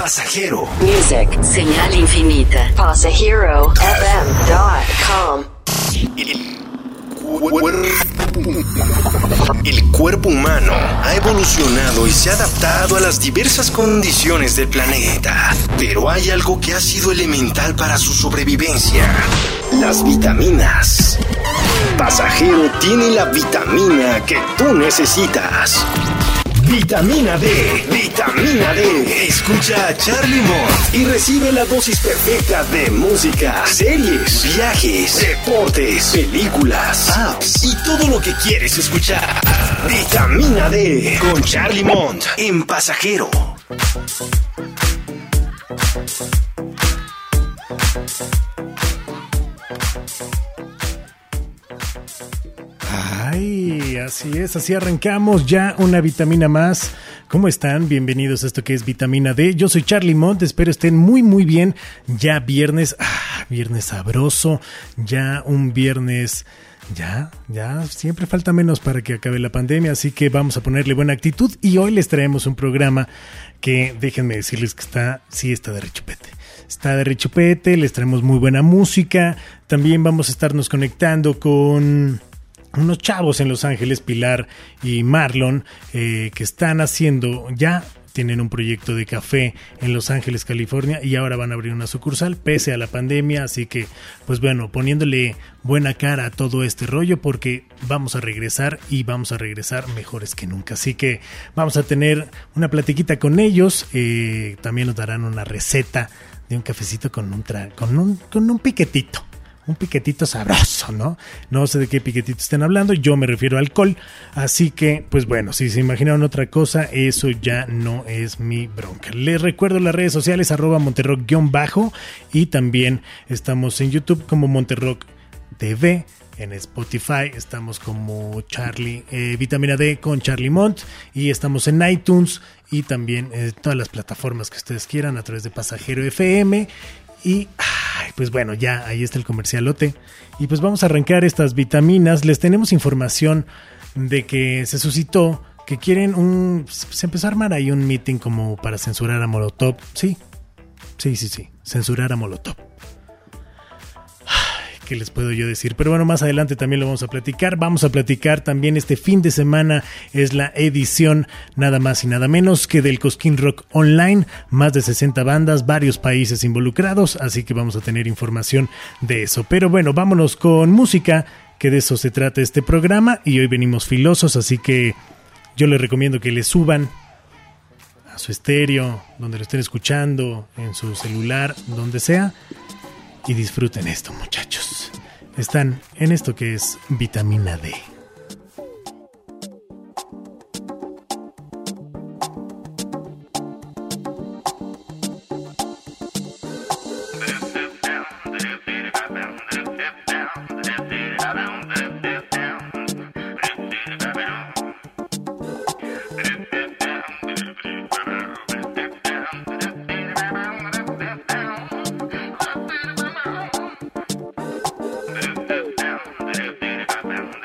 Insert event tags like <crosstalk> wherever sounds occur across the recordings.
Pasajero. Music, señal infinita. PasajeroFM.com. El cuerpo humano ha evolucionado y se ha adaptado a las diversas condiciones del planeta, pero hay algo que ha sido elemental para su sobrevivencia, las vitaminas. Pasajero tiene la vitamina que tú necesitas. Vitamina D, vitamina D. Escucha a Charlie Mont y recibe la dosis perfecta de música, series, viajes, deportes, películas, apps y todo lo que quieres escuchar. Vitamina D con Charlie Mont en Pasajero. Así es, así arrancamos ya una vitamina más. ¿Cómo están? Bienvenidos a esto que es vitamina D. Yo soy Charlie Mont, espero estén muy muy bien. Ya viernes, ah, viernes sabroso, ya un viernes ya, ya, siempre falta menos para que acabe la pandemia, así que vamos a ponerle buena actitud y hoy les traemos un programa que déjenme decirles que está, sí está de rechupete. Está de rechupete, les traemos muy buena música, también vamos a estarnos conectando con unos chavos en Los Ángeles, Pilar y Marlon, eh, que están haciendo ya tienen un proyecto de café en Los Ángeles, California y ahora van a abrir una sucursal pese a la pandemia, así que pues bueno, poniéndole buena cara a todo este rollo porque vamos a regresar y vamos a regresar mejores que nunca, así que vamos a tener una platiquita con ellos, eh, también nos darán una receta de un cafecito con un, tra con un, con un piquetito un piquetito sabroso, ¿no? No sé de qué piquetito estén hablando, yo me refiero a alcohol, así que, pues bueno, si se imaginaron otra cosa, eso ya no es mi bronca. Les recuerdo las redes sociales, arroba monterrock-bajo, y también estamos en YouTube como Monterrock TV. En Spotify estamos como Charlie, eh, Vitamina D con Charlie Mont y estamos en iTunes y también en todas las plataformas que ustedes quieran a través de Pasajero FM y pues bueno, ya ahí está el comercialote. Y pues vamos a arrancar estas vitaminas. Les tenemos información de que se suscitó que quieren un. Se empezó a armar ahí un meeting como para censurar a Molotov. Sí, sí, sí, sí. Censurar a Molotov. ¿Qué les puedo yo decir? Pero bueno, más adelante también lo vamos a platicar. Vamos a platicar también este fin de semana es la edición nada más y nada menos que del Cosquín Rock Online. Más de 60 bandas, varios países involucrados, así que vamos a tener información de eso. Pero bueno, vámonos con música, que de eso se trata este programa y hoy venimos filosos, así que yo les recomiendo que le suban a su estéreo, donde lo estén escuchando, en su celular, donde sea y disfruten esto, muchachos. Están en esto que es vitamina D. Batman.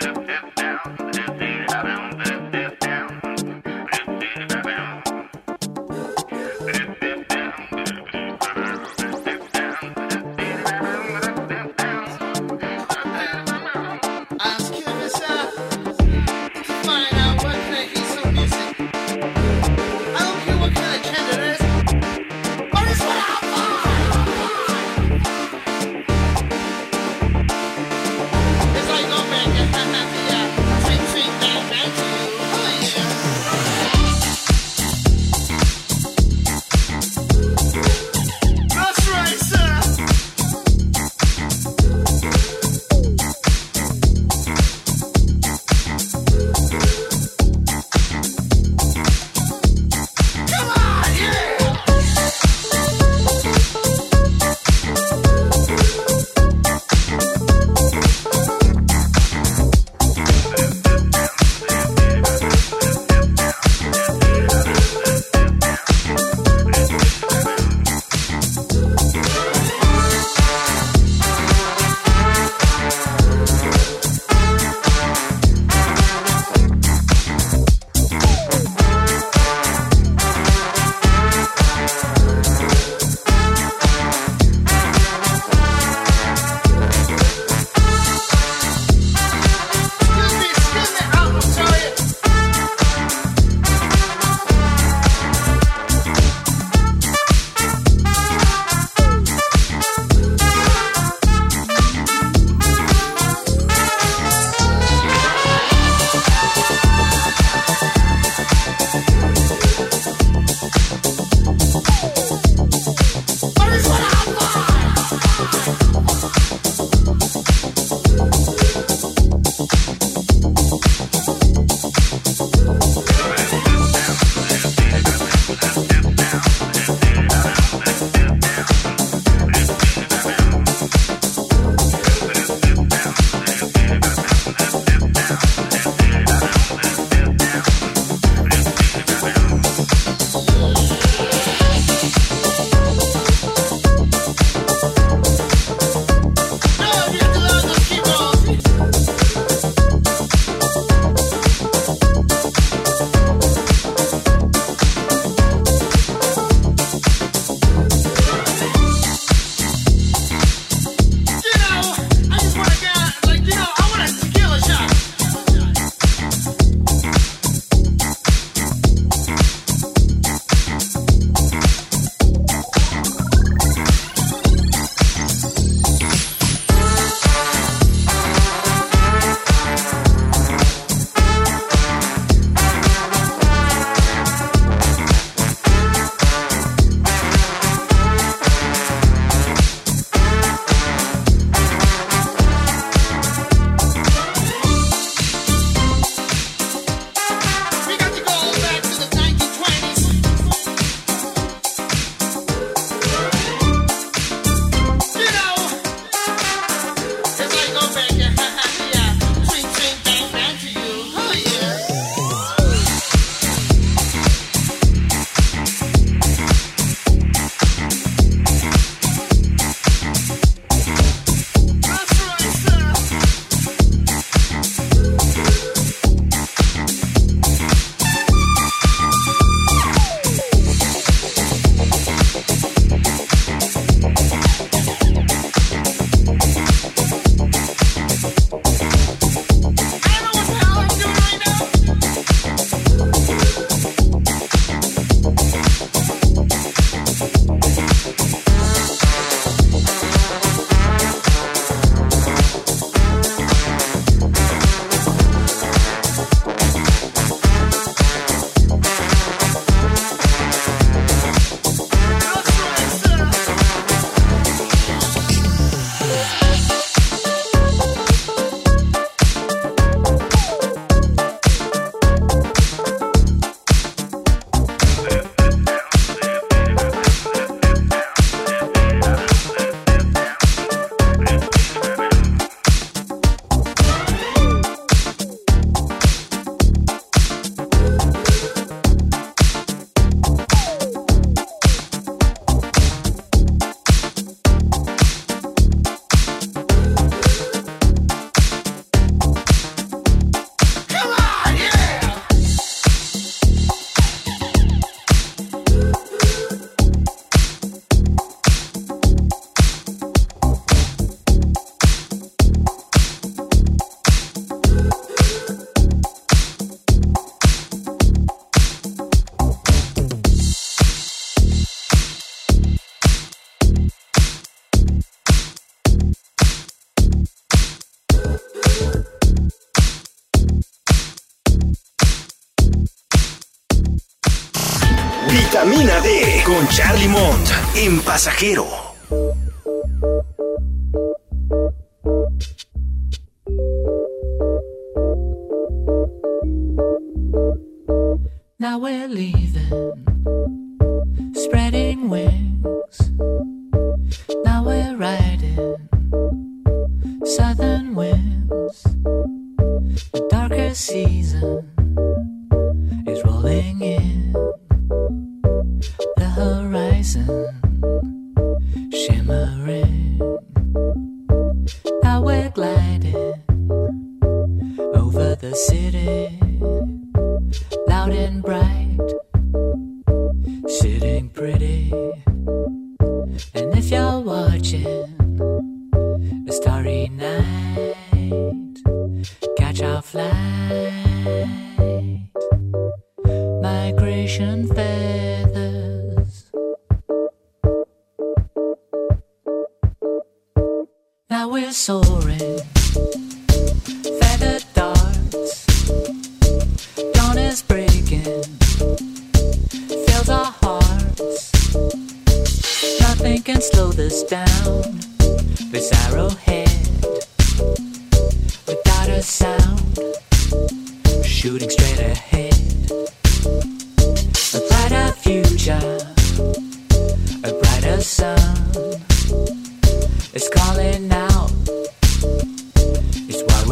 Charlie Mont en Pasajero.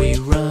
We run.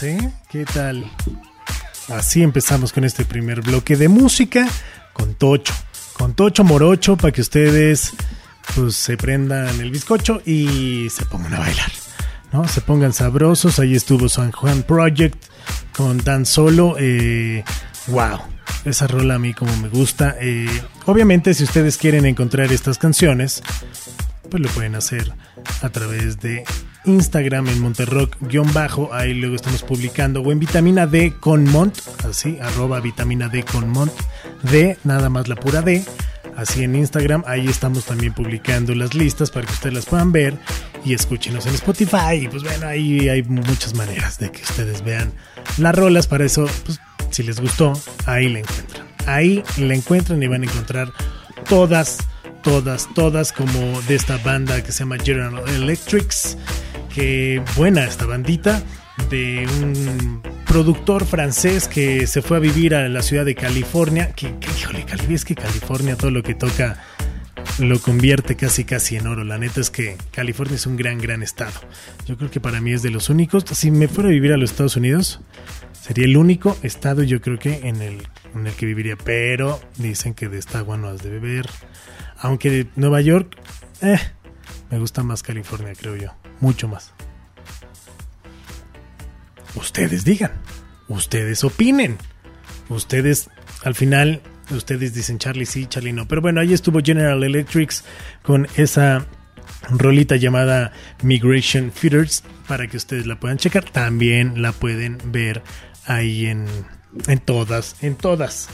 ¿Eh? ¿Qué tal? Así empezamos con este primer bloque de música con Tocho. Con Tocho Morocho para que ustedes pues se prendan el bizcocho y se pongan a bailar. ¿no? Se pongan sabrosos. Ahí estuvo San Juan Project con Dan Solo. Eh, wow, esa rola a mí como me gusta. Eh, obviamente si ustedes quieren encontrar estas canciones, pues lo pueden hacer a través de Instagram en Monterrock-bajo, ahí luego estamos publicando, o en Vitamina D con Mont, así, arroba Vitamina D con Mont, D, nada más la pura D, así en Instagram, ahí estamos también publicando las listas para que ustedes las puedan ver y escúchenos en Spotify, y pues bueno, ahí hay muchas maneras de que ustedes vean las rolas, para eso, pues si les gustó, ahí la encuentran, ahí la encuentran y van a encontrar todas todas, todas como de esta banda que se llama General Electrics. Que buena esta bandita de un productor francés que se fue a vivir a la ciudad de California. Que, que híjole, es que California todo lo que toca lo convierte casi casi en oro. La neta es que California es un gran, gran estado. Yo creo que para mí es de los únicos. Si me fuera a vivir a los Estados Unidos, sería el único estado yo creo que en el, en el que viviría. Pero dicen que de esta agua no has de beber. Aunque de Nueva York, eh, me gusta más California, creo yo. Mucho más. Ustedes digan. Ustedes opinen. Ustedes, al final, ustedes dicen Charlie sí, Charlie no. Pero bueno, ahí estuvo General Electrics con esa rolita llamada Migration Feeders para que ustedes la puedan checar. También la pueden ver ahí en, en todas, en todas,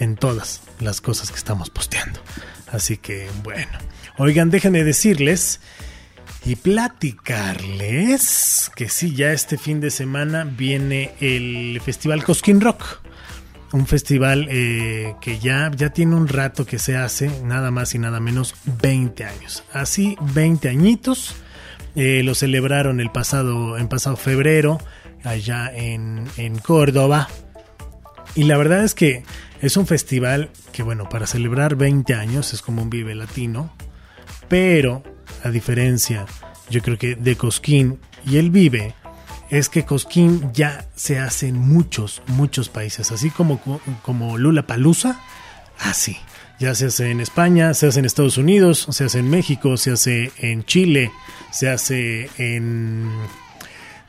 en todas las cosas que estamos posteando. Así que bueno, oigan, déjenme decirles y platicarles que sí, ya este fin de semana viene el Festival Cosquín Rock. Un festival eh, que ya, ya tiene un rato que se hace, nada más y nada menos 20 años. Así, 20 añitos. Eh, lo celebraron el pasado, en pasado febrero, allá en, en Córdoba. Y la verdad es que es un festival que, bueno, para celebrar 20 años es como un Vive Latino, pero a diferencia, yo creo que de Cosquín y el Vive, es que Cosquín ya se hace en muchos, muchos países, así como, como Lula Palusa, así. Ya se hace en España, se hace en Estados Unidos, se hace en México, se hace en Chile, se hace en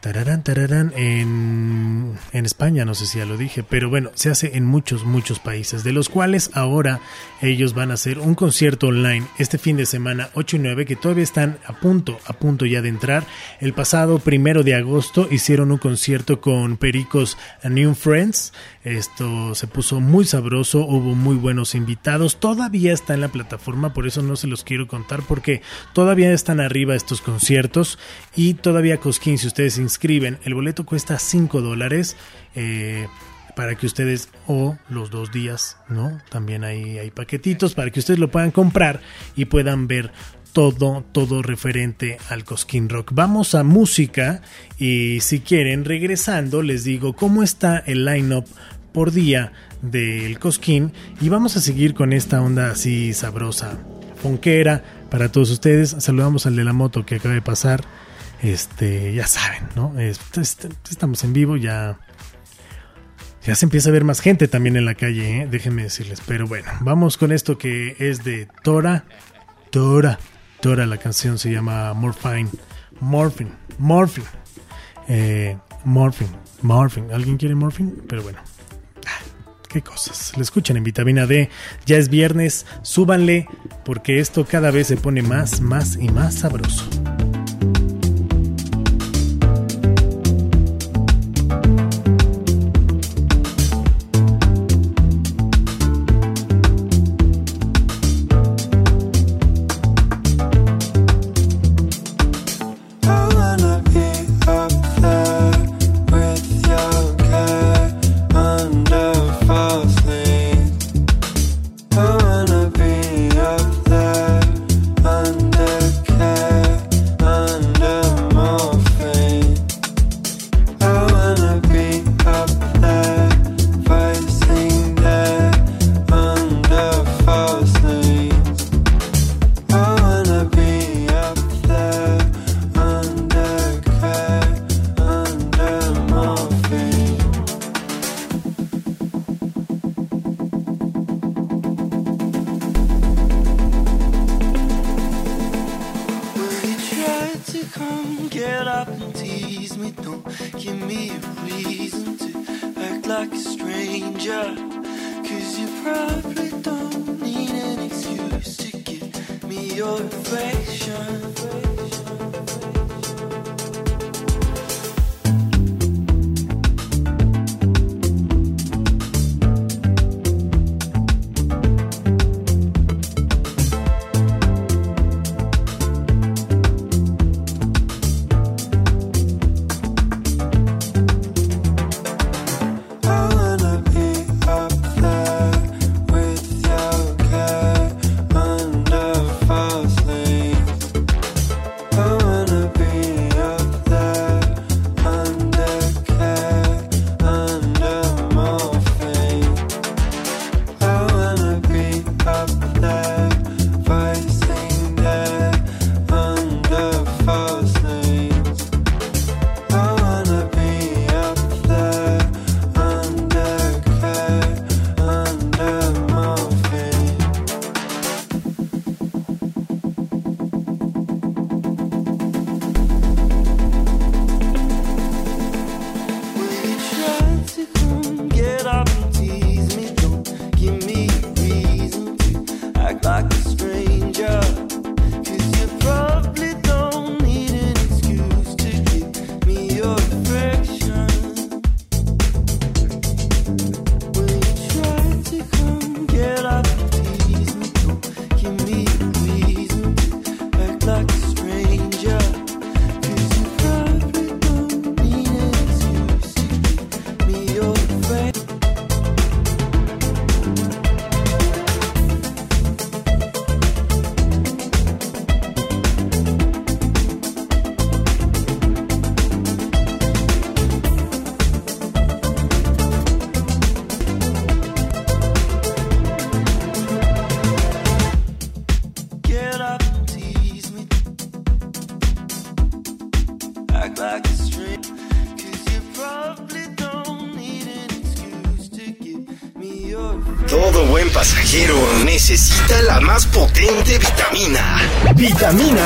Tararán, tararán, en, en, España, no sé si ya lo dije, pero bueno, se hace en muchos, muchos países, de los cuales ahora ellos van a hacer un concierto online este fin de semana 8 y 9, que todavía están a punto, a punto ya de entrar. El pasado primero de agosto hicieron un concierto con Pericos New Friends, esto se puso muy sabroso, hubo muy buenos invitados, todavía está en la plataforma, por eso no se los quiero contar, porque todavía están arriba estos conciertos y todavía Cosquín, si ustedes inscriben, el boleto cuesta 5 dólares. Eh, para que ustedes o los dos días, ¿no? También hay, hay paquetitos para que ustedes lo puedan comprar y puedan ver todo, todo referente al Cosquín Rock. Vamos a música y si quieren, regresando, les digo cómo está el line-up por día del Cosquín y vamos a seguir con esta onda así sabrosa, fonquera para todos ustedes. Saludamos al de la moto que acaba de pasar. Este, ya saben, ¿no? Estamos en vivo, ya ya se empieza a ver más gente también en la calle, ¿eh? déjenme decirles. Pero bueno, vamos con esto que es de Tora. Tora. La canción se llama Morphine. Morphine. Morphine. Eh, morphine. Morphine. ¿Alguien quiere Morphine? Pero bueno. Qué cosas. Le escuchan en vitamina D. Ya es viernes. Súbanle porque esto cada vez se pone más, más y más sabroso. tease me, don't give me a reason to act like a stranger. Cause you probably don't need an excuse to give me your affection. Camina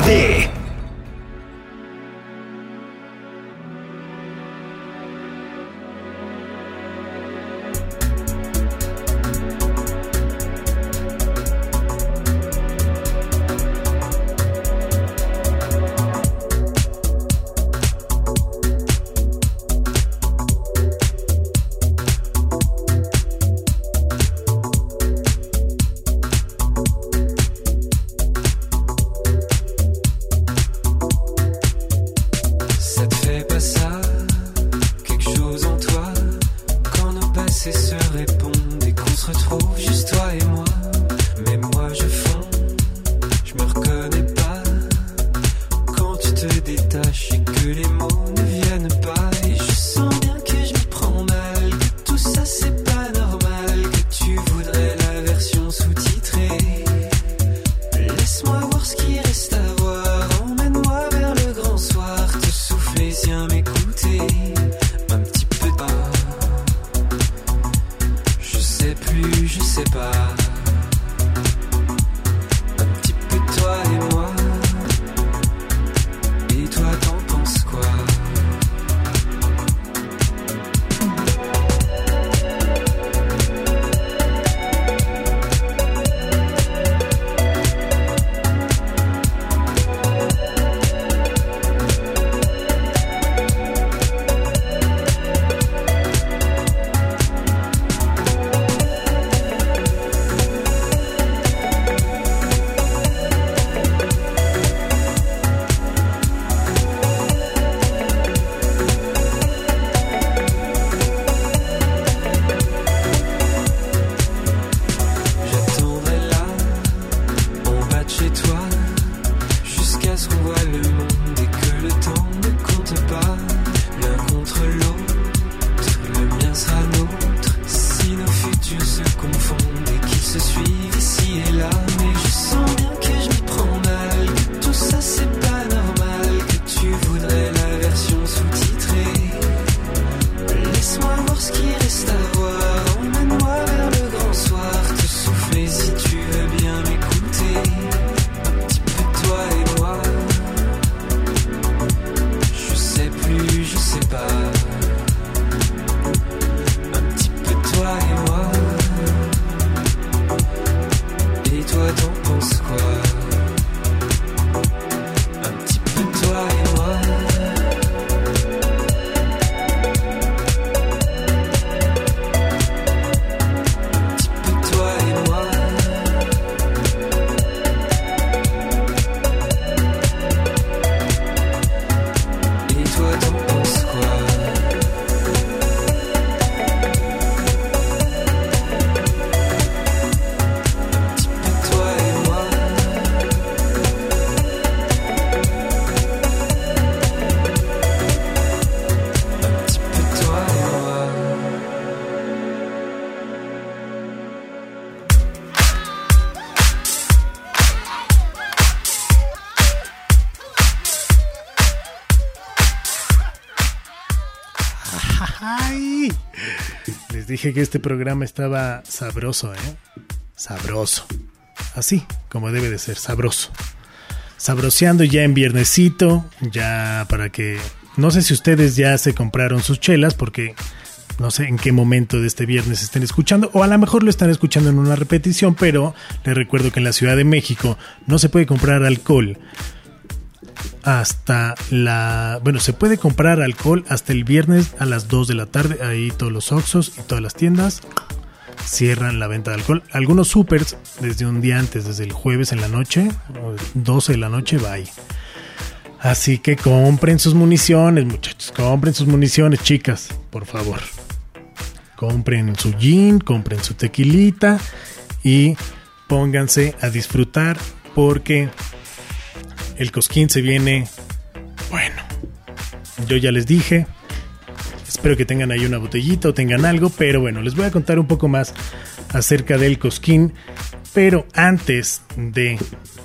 dije que este programa estaba sabroso, ¿eh? Sabroso. Así, como debe de ser, sabroso. Sabroseando ya en viernesito, ya para que... No sé si ustedes ya se compraron sus chelas, porque no sé en qué momento de este viernes estén escuchando, o a lo mejor lo están escuchando en una repetición, pero les recuerdo que en la Ciudad de México no se puede comprar alcohol hasta la... Bueno, se puede comprar alcohol hasta el viernes a las 2 de la tarde. Ahí todos los Oxxos y todas las tiendas cierran la venta de alcohol. Algunos supers desde un día antes, desde el jueves en la noche, o 12 de la noche, bye. Así que compren sus municiones, muchachos. Compren sus municiones, chicas, por favor. Compren su gin, compren su tequilita y pónganse a disfrutar porque el cosquín se viene. Bueno, yo ya les dije. Espero que tengan ahí una botellita o tengan algo, pero bueno, les voy a contar un poco más acerca del cosquín. Pero antes de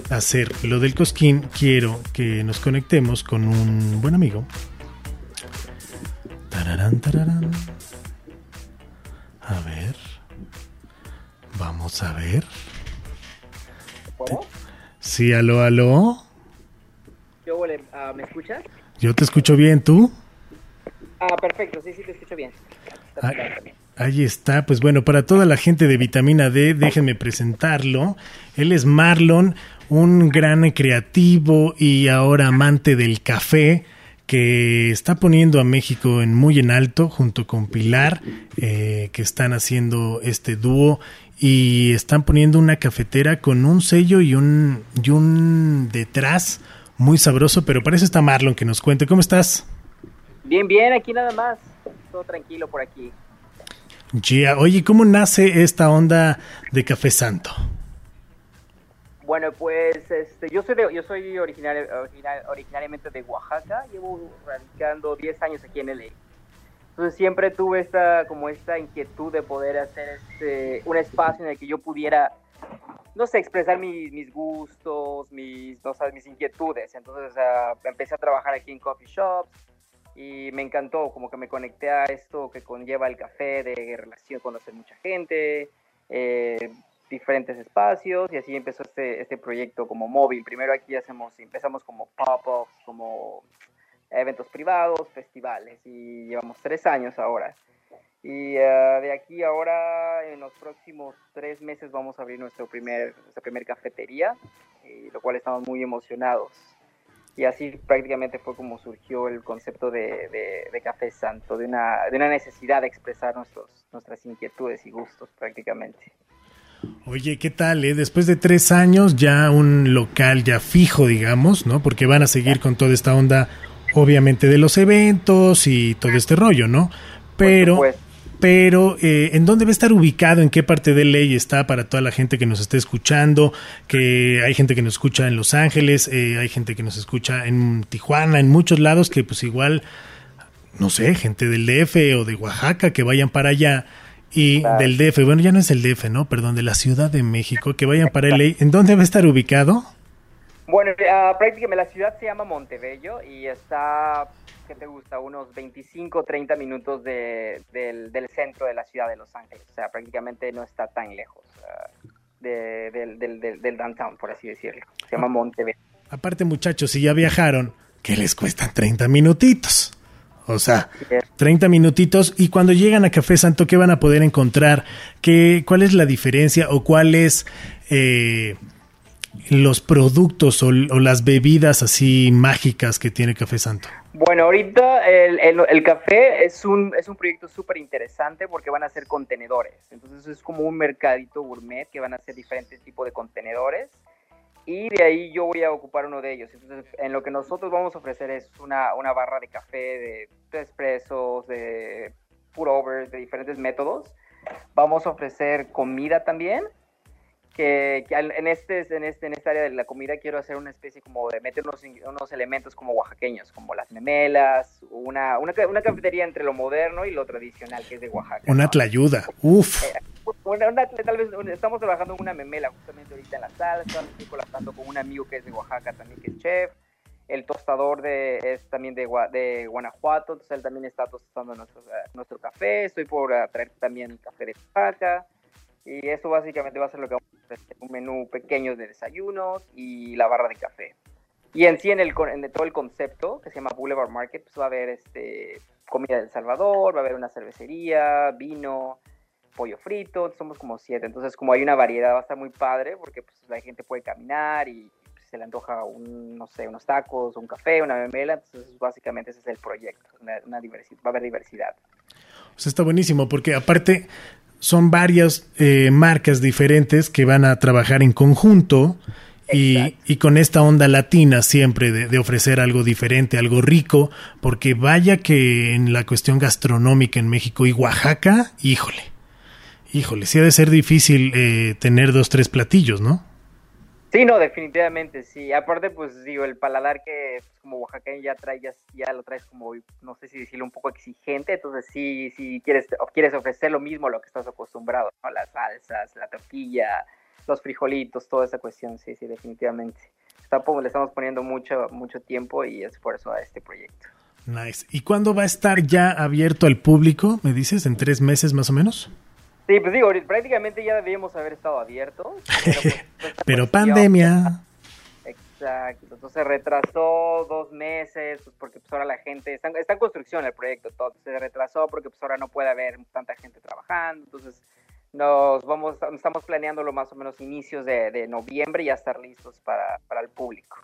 hacer lo del cosquín, quiero que nos conectemos con un buen amigo. Tararán, tararán. A ver. Vamos a ver. Sí, aló, aló. Ah, ¿Me escuchas? Yo te escucho bien, ¿tú? Ah, perfecto, sí, sí, te escucho bien. Ah. Ahí está, pues bueno, para toda la gente de Vitamina D, déjenme presentarlo. Él es Marlon, un gran creativo y ahora amante del café que está poniendo a México en muy en alto junto con Pilar, eh, que están haciendo este dúo y están poniendo una cafetera con un sello y un, y un detrás muy sabroso, pero para eso está Marlon que nos cuente. ¿Cómo estás? Bien, bien, aquí nada más. Todo tranquilo por aquí. Ya, oye, ¿cómo nace esta onda de Café Santo? Bueno, pues este, yo soy de- yo soy originario, original- originariamente de Oaxaca, llevo radicando 10 años aquí en LA. Entonces siempre tuve esta como esta inquietud de poder hacer este un espacio en el que yo pudiera no sé, expresar mis, mis gustos, mis, mis inquietudes. Entonces empecé a trabajar aquí en coffee shops y me encantó, como que me conecté a esto que conlleva el café, de relación, conocer mucha gente, eh, diferentes espacios y así empezó este, este proyecto como móvil. Primero aquí hacemos, empezamos como pop-ups, como eventos privados, festivales y llevamos tres años ahora. Y ah, de aquí ahora, en los próximos tres meses, vamos a abrir nuestro primer, nuestra primer cafetería, y lo cual estamos muy emocionados. Y así prácticamente fue como surgió el concepto de, de- de Café Santo, de una, de una necesidad de expresar nuestros, nuestras inquietudes y gustos prácticamente. Oye, ¿qué tal? eh? Después de tres años ya un local ya fijo, digamos, ¿no? Porque van a seguir con toda esta onda, obviamente, de los eventos y todo este rollo, ¿no? Pero. Pero, eh, ¿en dónde va a estar ubicado? ¿En qué parte de ley está para toda la gente que nos esté escuchando? Que hay gente que nos escucha en Los Ángeles, eh, hay gente que nos escucha en Tijuana, en muchos lados que pues igual no sé, gente del DF o de Oaxaca que vayan para allá y Claro. del DF, bueno, ya no es el DF, ¿no? Perdón, de la Ciudad de México, que vayan para LA. ¿En dónde va a estar ubicado? Bueno, ah, prácticamente la ciudad se llama Montebello y está, ¿qué te gusta? Unos 25, 30 minutos de- del, del centro de la ciudad de Los Ángeles. O sea, prácticamente no está tan lejos ah, de- del, del, downtown, por así decirlo. Se llama Montebello. Aparte, muchachos, si ya viajaron, ¿qué les cuestan 30 minutitos? O sea, 30 minutitos y cuando llegan a Café Santo, ¿qué van a poder encontrar? ¿Qué, ¿Cuál es la diferencia o cuáles eh, los productos o, o las bebidas así mágicas que tiene Café Santo? Bueno, ahorita el, el- el café es un, es un proyecto súper interesante porque van a ser contenedores. Entonces es como un mercadito gourmet que van a ser diferentes tipos de contenedores. Y de ahí yo voy a ocupar uno de ellos. Entonces en lo que nosotros vamos a ofrecer es una, una barra de café de, expresos, de pour overs, de diferentes métodos. Vamos a ofrecer comida también que, que en, este, en, este, en esta área de la comida quiero hacer una especie como de meter unos, unos elementos como oaxaqueños, como las memelas, una, una, una cafetería entre lo moderno y lo tradicional que es de Oaxaca. Una ¿no? tlayuda. Uf. Una- una- tal vez estamos trabajando en una memela justamente ahorita en la sala, estamos estoy colaborando con un amigo que es de Oaxaca también, que es chef. el tostador de, es también de, de Guanajuato, entonces él también está tostando nuestro, eh, nuestro café. Estoy por eh, traer también café de Oaxaca. Y eso básicamente va a ser lo que vamos a hacer, un menú pequeño de desayunos y la barra de café. Y en sí, en, el, en todo el concepto, que se llama Boulevard Market, pues va a haber este, comida del Salvador, va a haber una cervecería, vino, pollo frito, somos como siete. Entonces, como hay una variedad, va a estar muy padre, porque pues, la gente puede caminar y pues, se le antoja, un, no sé, unos tacos, un café, una memela. Entonces, básicamente ese es el proyecto, una, una diversi- va a haber diversidad. Sea, está buenísimo porque aparte son varias eh, marcas diferentes que van a trabajar en conjunto y, y con esta onda latina siempre de, de ofrecer algo diferente, algo rico, porque vaya que en la cuestión gastronómica en México y Oaxaca, híjole, híjole, sí ha de ser difícil eh, tener dos, tres platillos, ¿no? Sí, no, definitivamente, sí. Aparte, pues digo, el paladar que pues, como oaxaqueño ya traes, ya, lo traes como, no sé si decirlo, un poco exigente, entonces sí, sí quieres, quieres ofrecer lo mismo a lo que estás acostumbrado, ¿no? Las salsas, la tortilla, los frijolitos, toda esa cuestión, sí, sí, definitivamente. Le estamos poniendo mucho, mucho tiempo y esfuerzo a este proyecto. Nice. ¿Y cuándo va a estar ya abierto al público? ¿Me dices? ¿En tres meses más o menos? Sí, pues digo, prácticamente ya debíamos haber estado abiertos. <laughs> Pero, pues, Pero cuestión- pandemia. Exacto, entonces se retrasó dos meses, pues porque pues ahora la gente, está, está en construcción el proyecto, todo se retrasó porque pues ahora no puede haber tanta gente trabajando, entonces nos vamos, estamos planeándolo más o menos inicios de, de noviembre y ya estar listos para, para el público.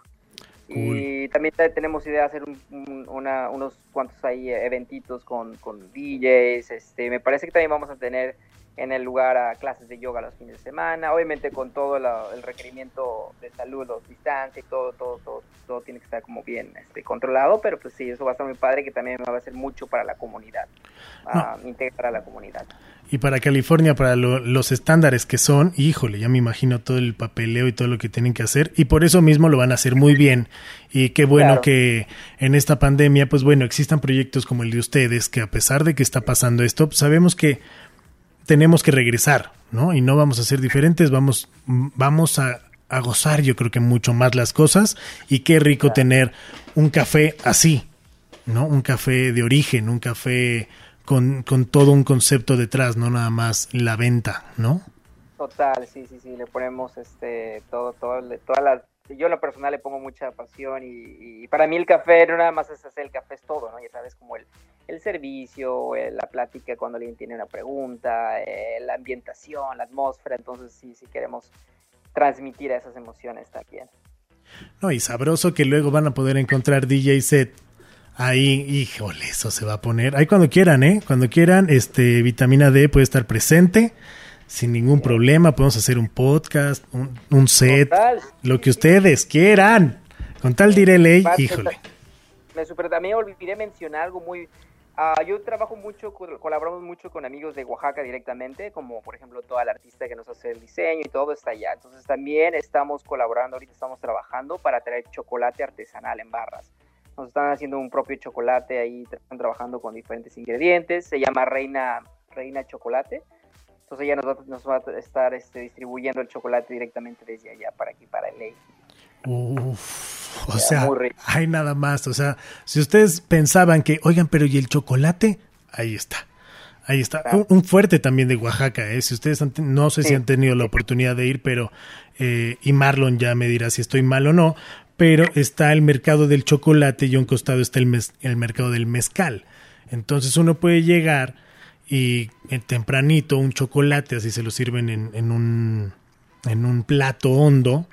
Y también te- tenemos idea de hacer un- un- una- unos cuantos ahí eventitos con, con DJs, este, me parece que también vamos a tener en el lugar a clases de yoga los fines de semana, obviamente con todo el requerimiento de salud, los distancia y todo, todo, todo, todo tiene que estar como bien este, controlado, pero pues sí, eso va a estar muy padre que también va a ser mucho para la comunidad, a integrar a la comunidad. Y para California, para lo- los estándares que son, híjole, ya me imagino todo el papeleo y todo lo que tienen que hacer. Y por eso mismo lo van a hacer muy bien. Y qué bueno Claro. que en esta pandemia, pues bueno, existan proyectos como el de ustedes, que a pesar de que está pasando esto, pues sabemos que tenemos que regresar, ¿no? Y no vamos a ser diferentes, vamos, vamos a, a gozar, yo creo que mucho más las cosas. Y qué rico tener un café así, ¿no? Un café de origen, un café con, con todo un concepto detrás, no nada más la venta, ¿no? Total, sí, sí, sí, le ponemos este, todo, todo, todas las, yo en lo personal le pongo mucha pasión y, y para mí el café no nada más es hacer el café, es todo, ¿no? Ya sabes, como el, el servicio, eh, la plática cuando alguien tiene una pregunta, eh, la ambientación, la atmósfera, entonces sí, sí queremos transmitir esas emociones también. No, y sabroso que luego van a poder encontrar DJ set ahí, híjole, eso se va a poner. Ahí cuando quieran, ¿eh? Cuando quieran, este, vitamina D puede estar presente sin ningún problema. Podemos hacer un podcast, un, un set, lo que ustedes quieran. Con tal diré ley, híjole. Me super, también olvidé mencionar algo muy... ah, yo trabajo mucho, col- colaboramos mucho con amigos de Oaxaca directamente, como por ejemplo toda la artista que nos hace el diseño y todo está allá. Entonces también estamos colaborando, ahorita estamos trabajando para traer chocolate artesanal en barras. Nos están haciendo un propio chocolate ahí, están trabajando con diferentes ingredientes, se llama Reina, Reina Chocolate. Entonces ella nos va, nos va a estar este, distribuyendo el chocolate directamente desde allá para aquí, para LA. Uf, o sea, hay nada más. O sea, si ustedes pensaban que, oigan, pero ¿y el chocolate? Ahí está. Ahí está. Un, un fuerte también de Oaxaca, ¿eh? Si ustedes han no sé si han tenido la oportunidad de ir, pero, eh, y Marlon ya me dirá si estoy mal o no, pero está el mercado del chocolate y a un costado está el mercado del mezcal. Entonces uno puede llegar y eh, tempranito un chocolate, así se lo sirven en, en un, en un plato hondo,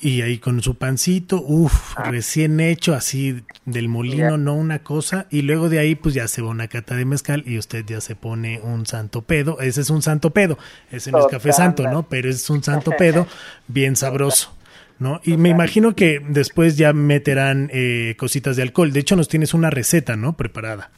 y ahí con su pancito, uff, recién hecho, así del molino, no una cosa. Y luego de ahí, pues ya se va una cata de mezcal y usted ya se pone un santo pedo. Ese es un santo pedo. Ese no es café santo, ¿no? Pero es un santo pedo <laughs> bien sabroso. ¿No? Y me imagino que después ya meterán eh, cositas de alcohol. De hecho, nos tienes una receta, ¿no? Preparada.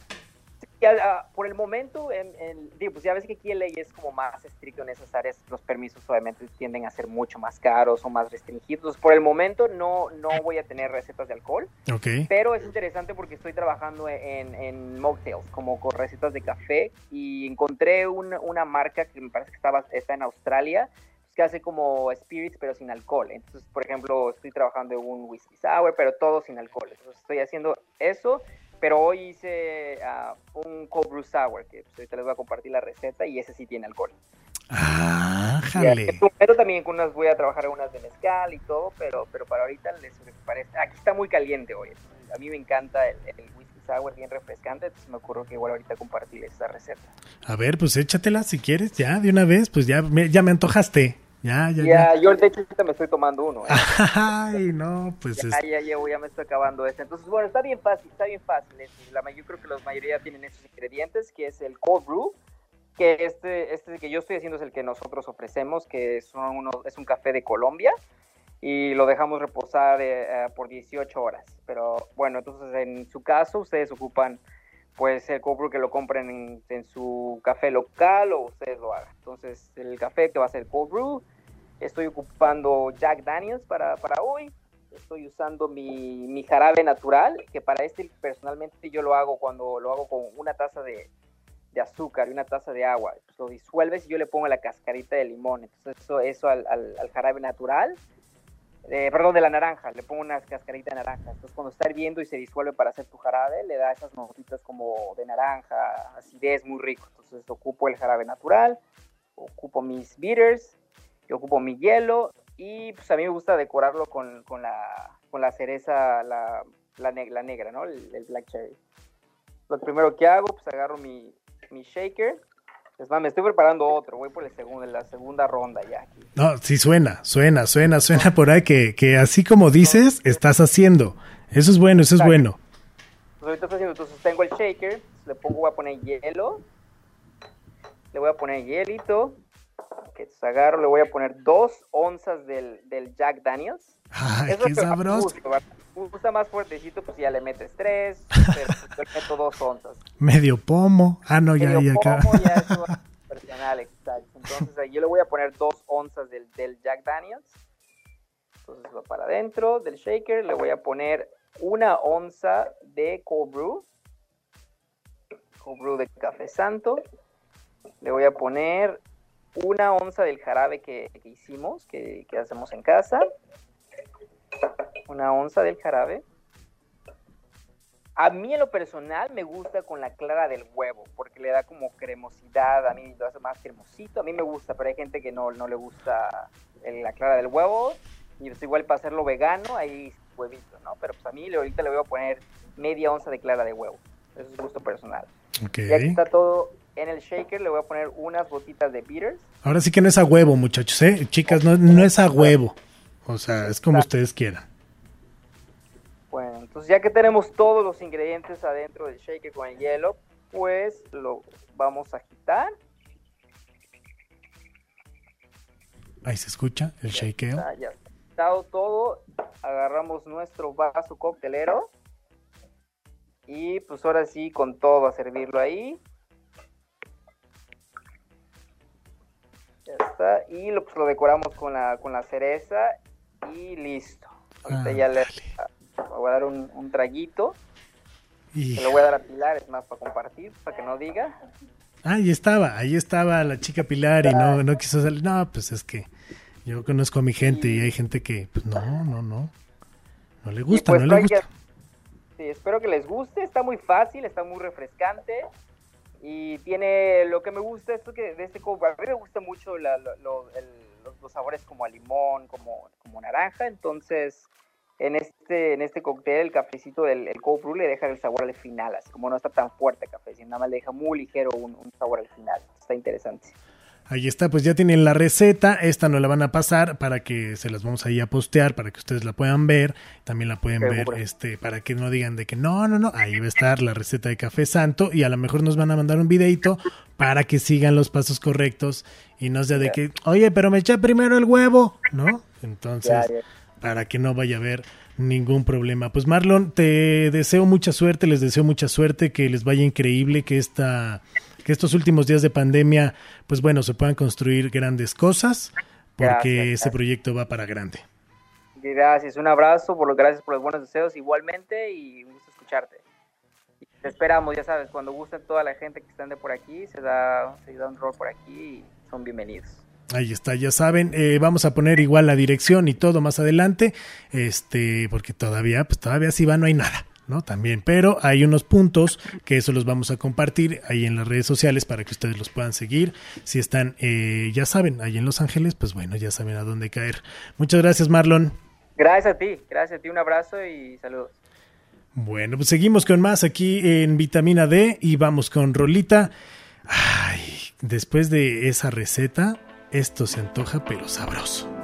Ya, ah, por el momento, en, en- digo, pues ya ves que aquí en ley es como más estricto en esas áreas, los permisos obviamente tienden a ser mucho más caros o más restringidos. Por el momento no, no voy a tener recetas de alcohol, Ok. pero es interesante porque estoy trabajando en, en mocktails, como con recetas de café, y encontré una, una marca que me parece que estaba, está en Australia, pues, que hace como spirits pero sin alcohol. Entonces, por ejemplo, estoy trabajando en un whisky sour, pero todo sin alcohol. Entonces, estoy haciendo eso, pero hoy hice ah, un cold brew sour, que pues, ahorita les voy a compartir la receta y ese sí tiene alcohol. Ah, jale. momento también con unas voy a trabajar unas de mezcal y todo, pero, pero para ahorita les parece. Aquí está muy caliente hoy. a mí me encanta el, el whisky sour bien refrescante, entonces me ocurrió que igual ahorita compartirles esa receta. A ver, pues échatela si quieres, ya, de una vez, pues ya me, ya me antojaste. Ya, ya, Ya, ya. yo de hecho me estoy tomando uno. ¿eh? Ay, no, pues es... Ya, ya ya me estoy acabando este. Entonces, bueno, está bien fácil, está bien fácil. es La, yo creo que la mayoría tienen esos ingredientes, que es el cold brew, que este, este que yo estoy haciendo es el que nosotros ofrecemos, que son unos, es un café de Colombia, y lo dejamos reposar eh, eh, por 18 horas. Pero bueno, entonces en su caso, ustedes ocupan pues el cold brew que lo compren en, su café local o ustedes lo hagan. Entonces, el café que va a ser cold brew, estoy ocupando Jack Daniels para, para hoy. Estoy usando mi, mi jarabe natural, que para este personalmente yo lo hago cuando lo hago con una taza de, de azúcar y una taza de agua. Lo disuelves y yo le pongo la cascarita de limón. Entonces eso, eso al- al jarabe natural, eh, perdón, de la naranja, le pongo una cascarita de naranja. Entonces cuando está hirviendo y se disuelve para hacer tu jarabe, le da esas notitas como de naranja, acidez muy rico. Entonces ocupo el jarabe natural, ocupo mis bitters, yo ocupo mi hielo y pues a mí me gusta decorarlo con, con la, con la cereza, la, la, neg- la negra, ¿no? El, el black cherry. Lo primero que hago, pues agarro mi, mi shaker. Es más, me estoy preparando otro, voy por el segundo, la segunda ronda ya aquí. No, sí suena, suena, suena, suena por ahí que, que así como dices, estás haciendo. Eso es bueno, eso es Exacto. bueno. Pues ahorita estoy haciendo, entonces tengo el shaker, le pongo, voy a poner hielo, le voy a poner hielito, que entonces agarro, le voy a poner dos onzas del, del Jack Daniels. Ay, qué sabroso. Gusta más fuertecito, pues ya le metes tres, <laughs> pero yo le meto dos onzas. Medio pomo. Ah, no, ya, Medio ya acá. pomo, ya eso va <laughs> personal, exacto. Entonces ahí yo le voy a poner dos onzas del, del Jack Daniels. Entonces va para adentro del shaker. Le voy a poner una onza de cold brew. Cold brew de café santo. Le voy a poner una onza del jarabe que, que hicimos, que, que hacemos en casa. Una onza del jarabe. A mí en lo personal me gusta con la clara del huevo, porque le da como cremosidad, a mí lo hace más cremosito, a mí me gusta, pero hay gente que no, no le gusta la clara del huevo, y pues igual para hacerlo vegano, ahí huevito, ¿no? Pero pues a mí ahorita le voy a poner media onza de clara de huevo, eso es gusto personal. Ok. Ya que está todo en el shaker, le voy a poner unas gotitas de bitters, Ahora sí que no es a huevo, muchachos, ¿eh? Chicas, no, no es a huevo. O sea, es como ustedes quieran. Entonces ya que tenemos todos los ingredientes adentro del shaker con el hielo, pues lo vamos a agitar. Ahí se escucha el shakeo. está, ya está agitado todo. Agarramos nuestro vaso coctelero. Y pues ahora sí, con todo a servirlo ahí. Ya está. Y lo, pues, lo decoramos con la, con la cereza. Y listo. Ahorita ya le voy a dar un, un traguito. Y Se lo voy a dar a Pilar, es más para compartir, para que no diga. ahí estaba, ahí estaba la chica Pilar y no, no quiso salir. No, pues es que yo conozco a mi gente y hay gente que, pues no, no, no. No le gusta, pues no le que- gusta. sí, espero que les guste, está muy fácil, está muy refrescante y tiene lo que me gusta esto que de este brew, a mí me gusta mucho la- lo- lo- el- los, los sabores como a limón, como, como naranja, entonces en este en este cóctel el cafecito del el cold brew le deja el sabor al final, así como no está tan fuerte el café, sino nada más le deja muy ligero un, un sabor al final, está interesante. Ahí está, pues ya tienen la receta. Esta no la van a pasar para que se las vamos ahí a postear para que ustedes la puedan ver. También la pueden ver, este, para que no digan de que no, no, no. Ahí va a estar la receta de café santo y a lo mejor nos van a mandar un videito para que sigan los pasos correctos y no sea de que, oye, pero me eché primero el huevo, ¿no? Entonces, Ya, ya. Para que no vaya a haber ningún problema. Pues Marlon, te deseo mucha suerte, les deseo mucha suerte, que les vaya increíble, que esta que estos últimos días de pandemia, pues bueno, se puedan construir grandes cosas, porque Gracias, ese proyecto va para grande. Gracias, un abrazo, por lo, gracias por los buenos deseos igualmente y un gusto escucharte. Te esperamos, ya sabes, cuando guste toda la gente que están de por aquí, se da, se da un rol por aquí y son bienvenidos. Ahí está, ya saben, eh, vamos a poner igual la dirección y todo más adelante, este, porque todavía, pues todavía si va no hay nada, ¿no? También, pero hay unos puntos que eso los vamos a compartir ahí en las redes sociales para que ustedes los puedan seguir. Si están, eh, ya saben, ahí en Los Ángeles, pues bueno, ya saben a dónde caer. Muchas gracias, Marlon. Gracias a ti, gracias a ti, un abrazo y saludos. Bueno, pues seguimos con más aquí en Vitamina D y vamos con Rolita. Ay, después de esa receta, esto se antoja pero sabroso.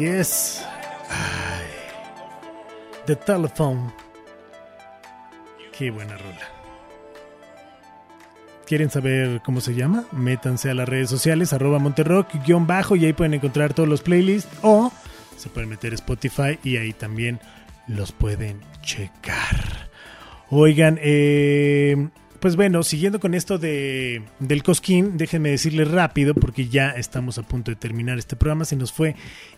Así es. Ay. The Telephone. Qué buena rola. ¿Quieren saber cómo se llama? Métanse a las redes sociales, arroba Monterrock, guion bajo, y ahí pueden encontrar todos los playlists. O se pueden meter a Spotify y ahí también los pueden checar. Oigan, eh, pues bueno, siguiendo con esto de, del Cosquín, déjenme decirles rápido, porque ya estamos a punto de terminar este programa. Se nos fue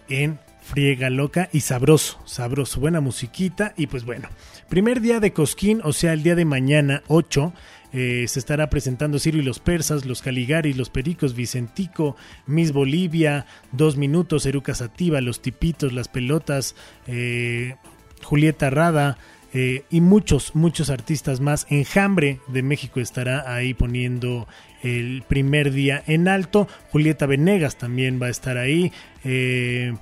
en friega loca y sabroso, sabroso, buena musiquita. Y pues bueno, primer día de Cosquín, o sea, el día de mañana, 8. eh, se estará presentando Ciro y los persas, los Caligaris, los Pericos, Vicentico, Miss Bolivia, Dos Minutos, Eruca Sativa, los Tipitos, las Pelotas, eh, Julieta Rada, eh, y muchos, muchos artistas más. Enjambre de México estará ahí poniendo el primer día en alto. Julieta Venegas también va a estar ahí. Eh,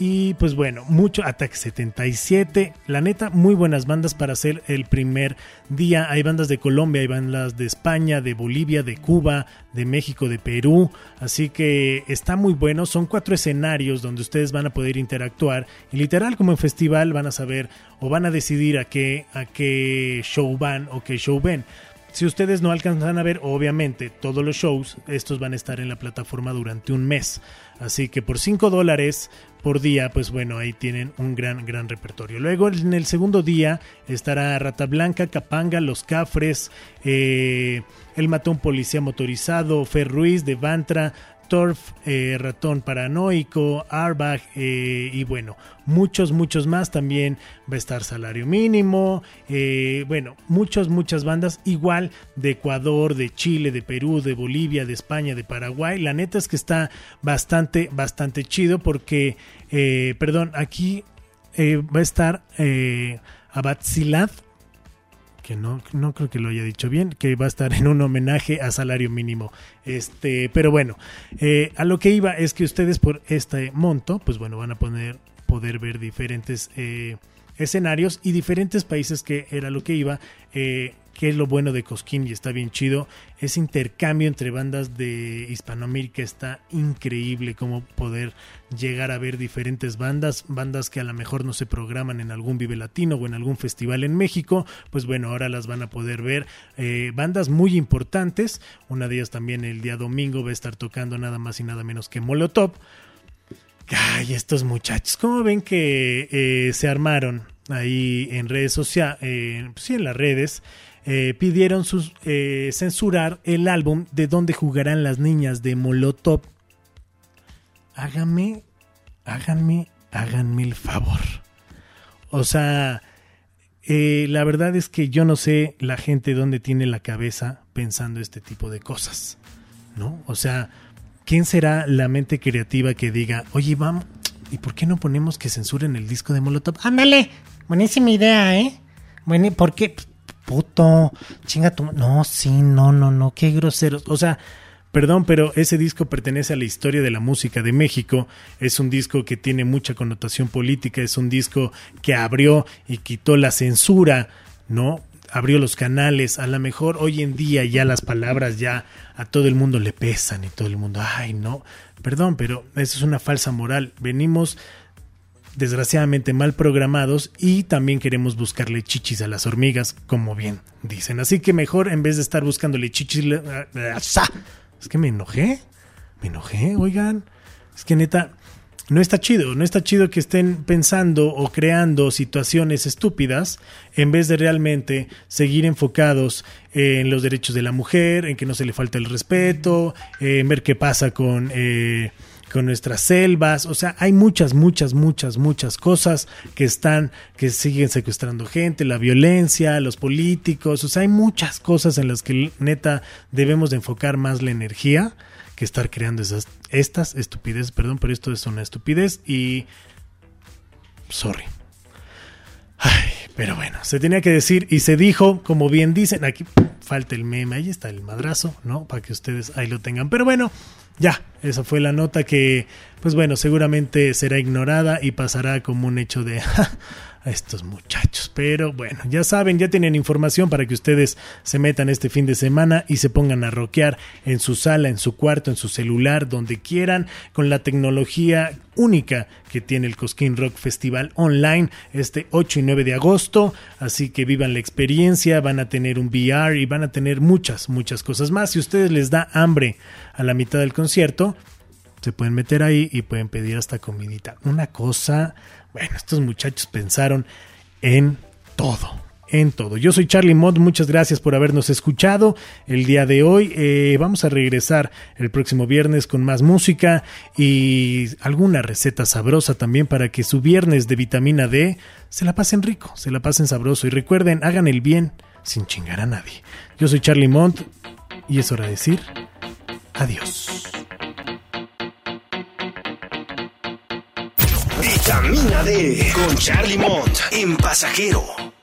y pues bueno, mucho Ataque 77. La neta, muy buenas bandas para hacer el primer día. Hay bandas de Colombia, hay bandas de España, de Bolivia, de Cuba, de México, de Perú. Así que está muy bueno. Son cuatro escenarios donde ustedes van a poder interactuar. Y literal, como en festival, van a saber o van a decidir a qué, a qué show van o qué show ven. Si ustedes no alcanzan a ver, obviamente, todos los shows, estos van a estar en la plataforma durante un mes. Así que por 5 dólares por día, pues bueno, ahí tienen un gran, gran repertorio. Luego en el segundo día estará Rata Blanca, Capanga, Los Cafres, eh, El Matón Policía Motorizado, Fer Ruiz de Bantra, Torf, eh, Ratón Paranoico, Arbach eh, y bueno, muchos, muchos más. También va a estar Salario Mínimo, eh, bueno, muchas, muchas bandas, igual de Ecuador, de Chile, de Perú, de Bolivia, de España, de Paraguay. La neta es que está bastante, bastante chido porque, eh, perdón, aquí va a estar Abatsilat, que no, no creo que lo haya dicho bien, que va a estar en un homenaje a salario mínimo. Este, pero bueno, eh, a lo que iba es que ustedes por este monto, pues bueno, van a poner, poder ver diferentes eh, escenarios y diferentes países que era lo que iba. Eh, que es lo bueno de Cosquín y está bien chido. Ese intercambio entre bandas de Hispanoamérica está increíble. Como poder llegar a ver diferentes bandas, bandas que a lo mejor no se programan en algún Vive Latino o en algún festival en México. Pues bueno, ahora las van a poder ver. Eh, bandas muy importantes. Una de ellas también el día domingo va a estar tocando nada más y nada menos que Molotov. Ay, estos muchachos, ¿cómo ven que eh, se armaron ahí en redes sociales? Eh, sí, en las redes. eh, pidieron sus, censurar el álbum de donde jugarán las niñas de Molotov. Háganme, háganme, háganme el favor. O sea, la verdad es que yo no sé la gente dónde tiene la cabeza pensando este tipo de cosas, ¿no? O sea, ¿quién será la mente creativa que diga, oye, vamos, ¿y por qué no ponemos que censuren el disco de Molotov? Ándale, buenísima idea, ¿eh? Bueno, ¿por qué? Puto, chinga tu... No, sí, no, no, no, qué groseros. O sea, perdón, pero ese disco pertenece a la historia de la música de México. Es un disco que tiene mucha connotación política, es un disco que abrió y quitó la censura, ¿no? Abrió los canales, a lo mejor hoy en día ya las palabras ya a todo el mundo le pesan y todo el mundo, ay no, perdón, pero eso es una falsa moral. Venimos desgraciadamente mal programados y también queremos buscarle chichis a las hormigas, como bien dicen. Así que mejor en vez de estar buscándole chichis, le- ¡Asa! es que me enojé, me enojé, oigan, es que neta, no está chido, no está chido que estén pensando o creando situaciones estúpidas en vez de realmente seguir enfocados en los derechos de la mujer, en que no se le falte el respeto, en ver qué pasa con, eh, con nuestras selvas. O sea, hay muchas, muchas, muchas, muchas cosas que están, que siguen secuestrando gente, la violencia, los políticos. O sea, hay muchas cosas en las que neta debemos de enfocar más la energía que estar creando esas, estas estupideces, perdón, pero esto es una estupidez y sorry. Ay, pero bueno, se tenía que decir y se dijo, como bien dicen, aquí falta el meme, ahí está el madrazo, ¿no? Para que ustedes ahí lo tengan. Pero bueno, Ya, esa fue la nota que, pues bueno, seguramente será ignorada y pasará como un hecho de <laughs> "Ja, a estos muchachos. Pero bueno, ya saben, ya tienen información para que ustedes se metan este fin de semana y se pongan a rockear en su sala, en su cuarto, en su celular, donde quieran, con la tecnología única que tiene el Cosquín Rock Festival online este 8 y 9 de agosto. Así que vivan la experiencia, van a tener un VR y van a tener muchas, muchas cosas más. Si ustedes les da hambre a la mitad del concierto, se pueden meter ahí y pueden pedir hasta comidita. Una cosa, bueno, estos muchachos pensaron en todo, en todo. Yo soy Charlie Mott, muchas gracias por habernos escuchado el día de hoy. Eh, vamos a regresar el próximo viernes con más música y alguna receta sabrosa también para que su viernes de vitamina D se la pasen rico, se la pasen sabroso y recuerden, hagan el bien sin chingar a nadie. Yo soy Charlie Mont y es hora de decir adiós. Vitamina D con Charlie Mont en pasajero.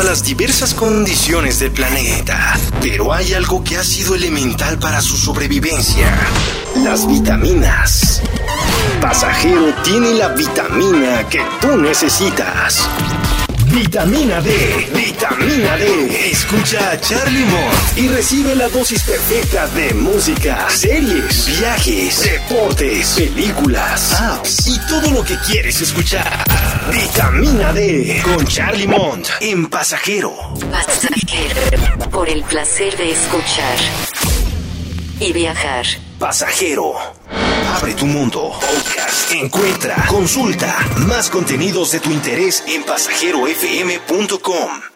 A las diversas condiciones del planeta, pero hay algo que ha sido elemental para su sobrevivencia, las vitaminas. Pasajero tiene la vitamina que tú necesitas. Vitamina D, vitamina D. Escucha a Charlie Mott y recibe la dosis perfecta de música, series, viajes, deportes, películas, apps y todo lo que quieres escuchar. Vitamina D con Charlie Mont en Pasajero. Pasajero. Por el placer de escuchar y viajar. Pasajero. Abre tu mundo. Podcast. Encuentra, consulta más contenidos de tu interés en pasajerofm.com.